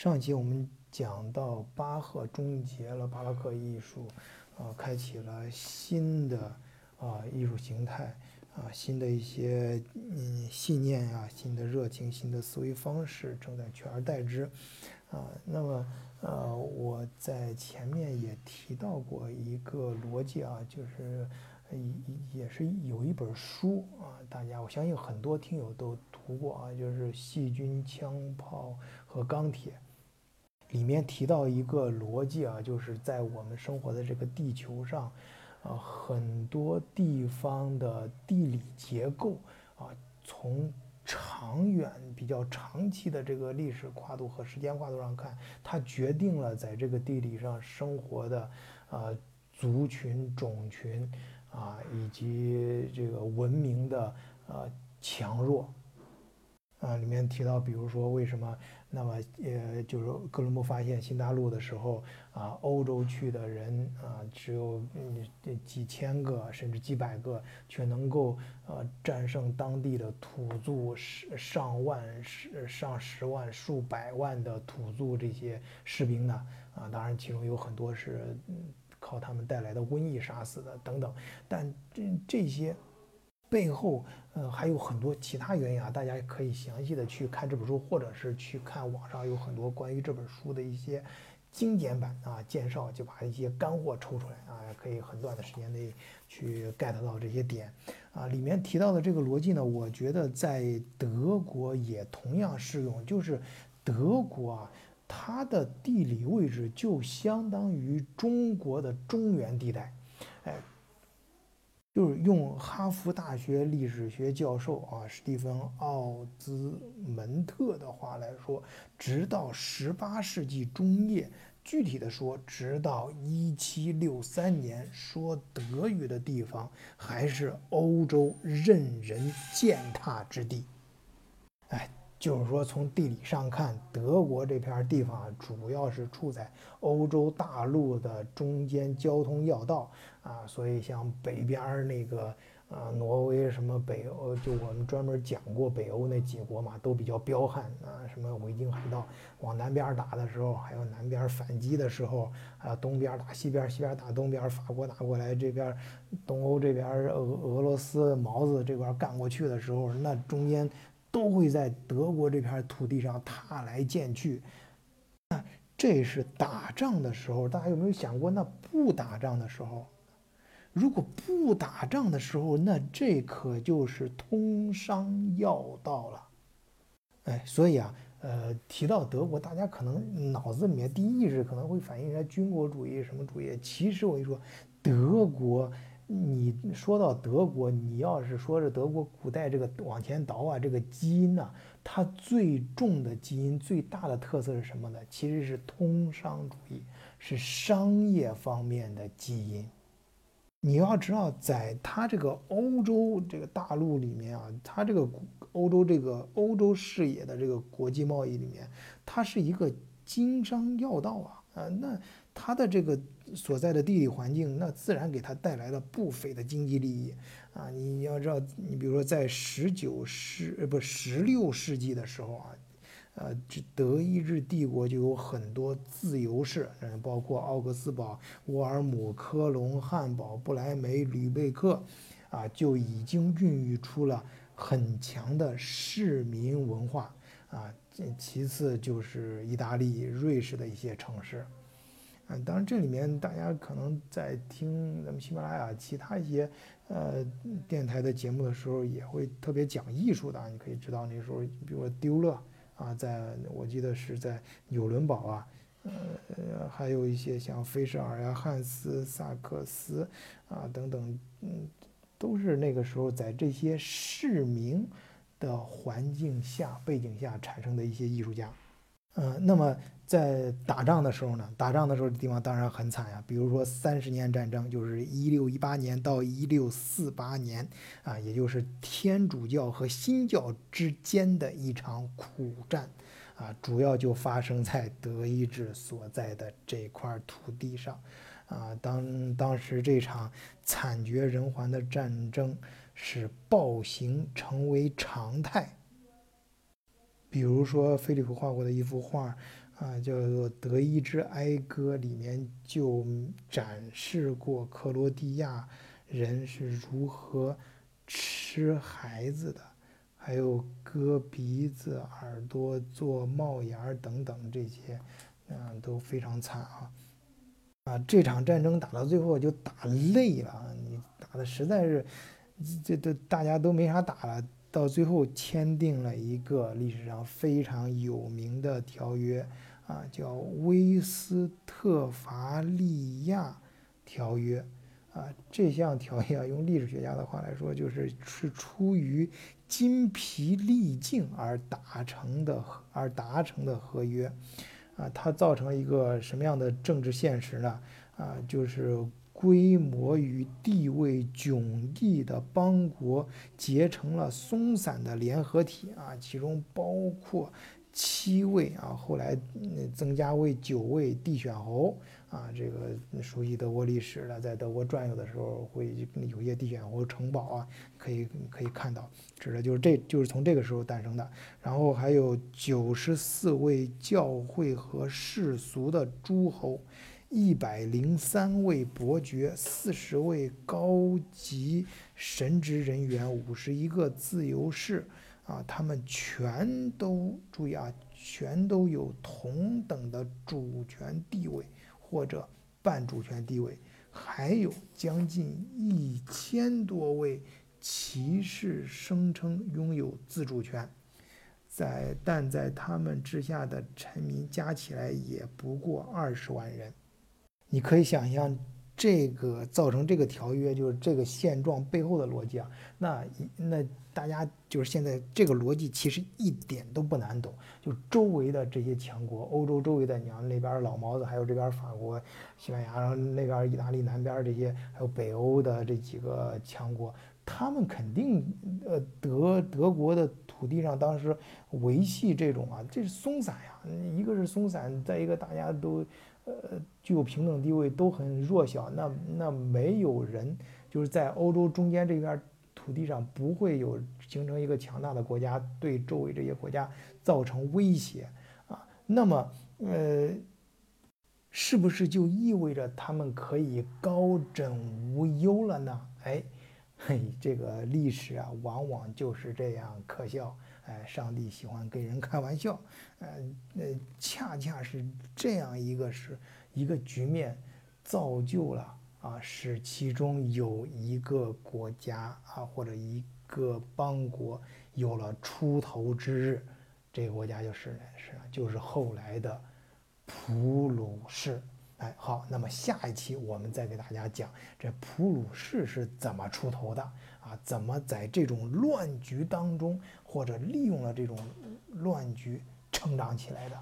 上一期我们讲到巴赫终结了巴洛克艺术，啊，开启了新的啊艺术形态，啊，新的一些嗯信念呀，新的热情，新的思维方式正在取而代之，啊，那么呃我在前面也提到过一个逻辑啊，就是也也是有一本书啊，大家我相信很多听友都读过啊，就是《细菌、枪炮和钢铁》。里面提到一个逻辑啊，就是在我们生活的这个地球上，啊，很多地方的地理结构啊，从长远、比较长期的这个历史跨度和时间跨度上看，它决定了在这个地理上生活的啊族群、种群啊，以及这个文明的呃强弱。啊，里面提到，比如说为什么？那么，呃，就是哥伦布发现新大陆的时候，啊，欧洲去的人啊，只有嗯几千个，甚至几百个，却能够呃战胜当地的土著十上万、十上十万、数百万的土著这些士兵呢？啊，当然其中有很多是靠他们带来的瘟疫杀死的等等，但这这些。背后，呃，还有很多其他原因啊，大家可以详细的去看这本书，或者是去看网上有很多关于这本书的一些精简版啊介绍，就把一些干货抽出来啊，可以很短的时间内去 get 到这些点啊。里面提到的这个逻辑呢，我觉得在德国也同样适用，就是德国啊，它的地理位置就相当于中国的中原地带，哎。就是用哈佛大学历史学教授啊，史蒂芬·奥兹门特的话来说，直到十八世纪中叶，具体的说，直到一七六三年，说德语的地方还是欧洲任人践踏之地。哎。就是说，从地理上看，德国这片地方主要是处在欧洲大陆的中间交通要道啊，所以像北边那个啊，挪威什么北欧，就我们专门讲过北欧那几国嘛，都比较彪悍啊，什么维京海盗往南边打的时候，还有南边反击的时候，还有东边打西边，西边打东边，法国打过来，这边东欧这边俄俄罗斯毛子这边干过去的时候，那中间。都会在德国这片土地上踏来见去，那这是打仗的时候。大家有没有想过，那不打仗的时候？如果不打仗的时候，那这可就是通商要道了。哎，所以啊，呃，提到德国，大家可能脑子里面第一意识可能会反映出来军国主义什么主义。其实我跟你说，德国。你说到德国，你要是说是德国古代这个往前倒啊，这个基因呢，它最重的基因、最大的特色是什么呢？其实是通商主义，是商业方面的基因。你要知道，在它这个欧洲这个大陆里面啊，它这个欧洲这个欧洲视野的这个国际贸易里面，它是一个经商要道啊，啊，那。它的这个所在的地理环境，那自然给它带来了不菲的经济利益啊！你要知道，你比如说在十九世呃不十六世纪的时候啊，呃，这德意志帝国就有很多自由市，嗯，包括奥格斯堡、沃尔姆、科隆、汉堡、不莱梅、吕贝克，啊，就已经孕育出了很强的市民文化啊。其次就是意大利、瑞士的一些城市。嗯，当然，这里面大家可能在听咱们喜马拉雅其他一些呃电台的节目的时候，也会特别讲艺术的。你可以知道那时候，比如说丢勒啊，在我记得是在纽伦堡啊，呃，还有一些像菲舍尔呀、汉斯萨克斯啊等等，嗯，都是那个时候在这些市民的环境下、背景下产生的一些艺术家。嗯，那么。在打仗的时候呢，打仗的时候，地方当然很惨呀。比如说三十年战争，就是一六一八年到一六四八年，啊，也就是天主教和新教之间的一场苦战，啊，主要就发生在德意志所在的这块土地上，啊，当当时这场惨绝人寰的战争使暴行成为常态。比如说，菲利普画过的一幅画。啊，叫做《德意志哀歌》里面就展示过克罗地亚人是如何吃孩子的，还有割鼻子、耳朵做帽檐等等这些，嗯，都非常惨啊。啊，这场战争打到最后就打累了，你打的实在是，这这大家都没啥打了，到最后签订了一个历史上非常有名的条约。啊，叫威斯特伐利亚条约，啊，这项条约啊，用历史学家的话来说，就是是出于筋疲力尽而达成的，而达成的合约，啊，它造成了一个什么样的政治现实呢？啊，就是规模与地位迥异的邦国结成了松散的联合体，啊，其中包括。七位啊，后来增加为九位帝选侯啊，这个熟悉德国历史的，在德国转悠的时候会有些帝选侯城堡啊，可以可以看到，指的就是这就是从这个时候诞生的。然后还有九十四位教会和世俗的诸侯，一百零三位伯爵，四十位高级神职人员，五十一个自由士。啊，他们全都注意啊，全都有同等的主权地位或者半主权地位，还有将近一千多位骑士声称拥有自主权，在但在他们之下的臣民加起来也不过二十万人，你可以想象。这个造成这个条约就是这个现状背后的逻辑啊，那那大家就是现在这个逻辑其实一点都不难懂，就周围的这些强国，欧洲周围的，你像那边老毛子，还有这边法国、西班牙，然后那边意大利南边这些，还有北欧的这几个强国，他们肯定呃德德国的土地上当时维系这种啊，这是松散呀，一个是松散，再一个大家都。呃，具有平等地位都很弱小，那那没有人就是在欧洲中间这片土地上不会有形成一个强大的国家对周围这些国家造成威胁啊。那么呃，是不是就意味着他们可以高枕无忧了呢？哎，嘿，这个历史啊，往往就是这样可笑。哎，上帝喜欢跟人开玩笑，呃，那恰恰是这样一个是一个局面，造就了啊，使其中有一个国家啊或者一个邦国有了出头之日，这个国家就是是就是后来的普鲁士。哎，好，那么下一期我们再给大家讲这普鲁士是怎么出头的啊？怎么在这种乱局当中，或者利用了这种乱局成长起来的？